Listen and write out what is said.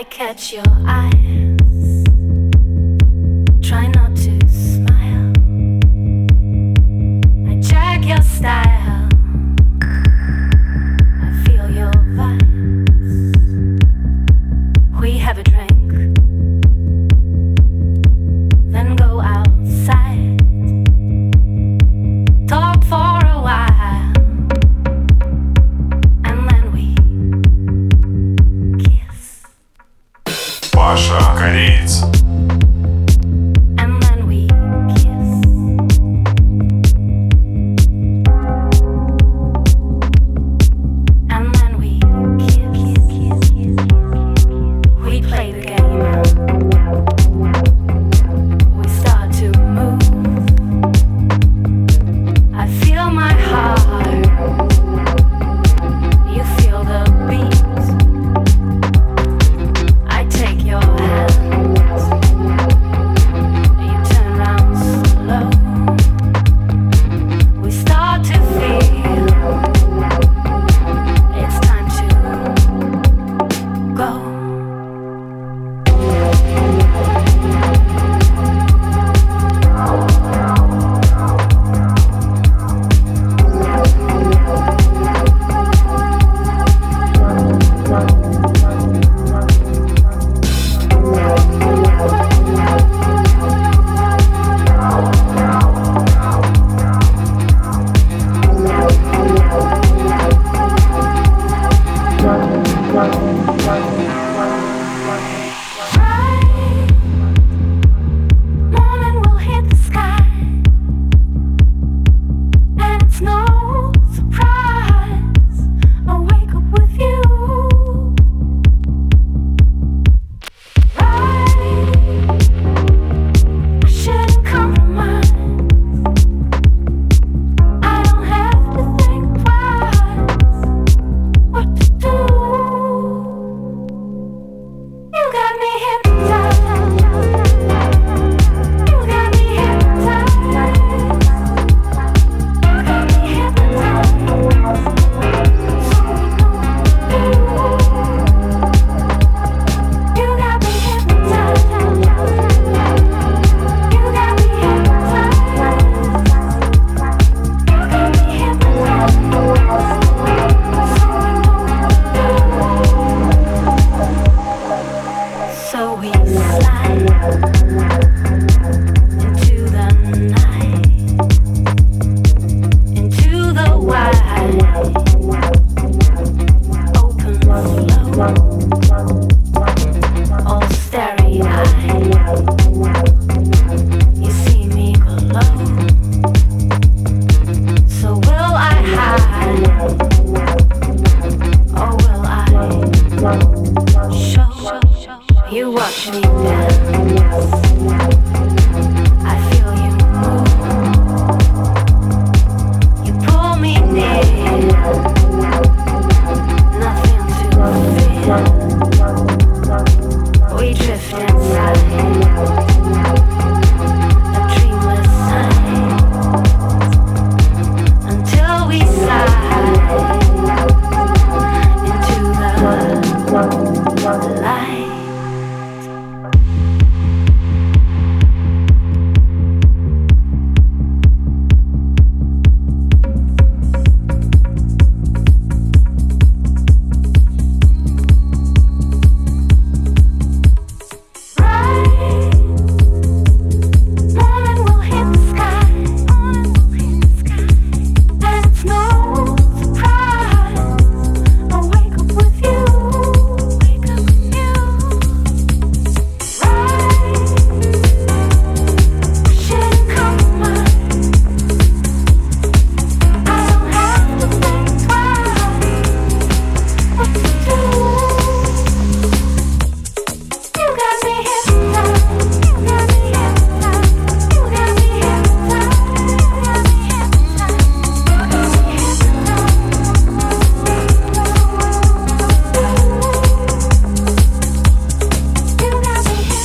You watch Паша Кореец. Yes. Yes.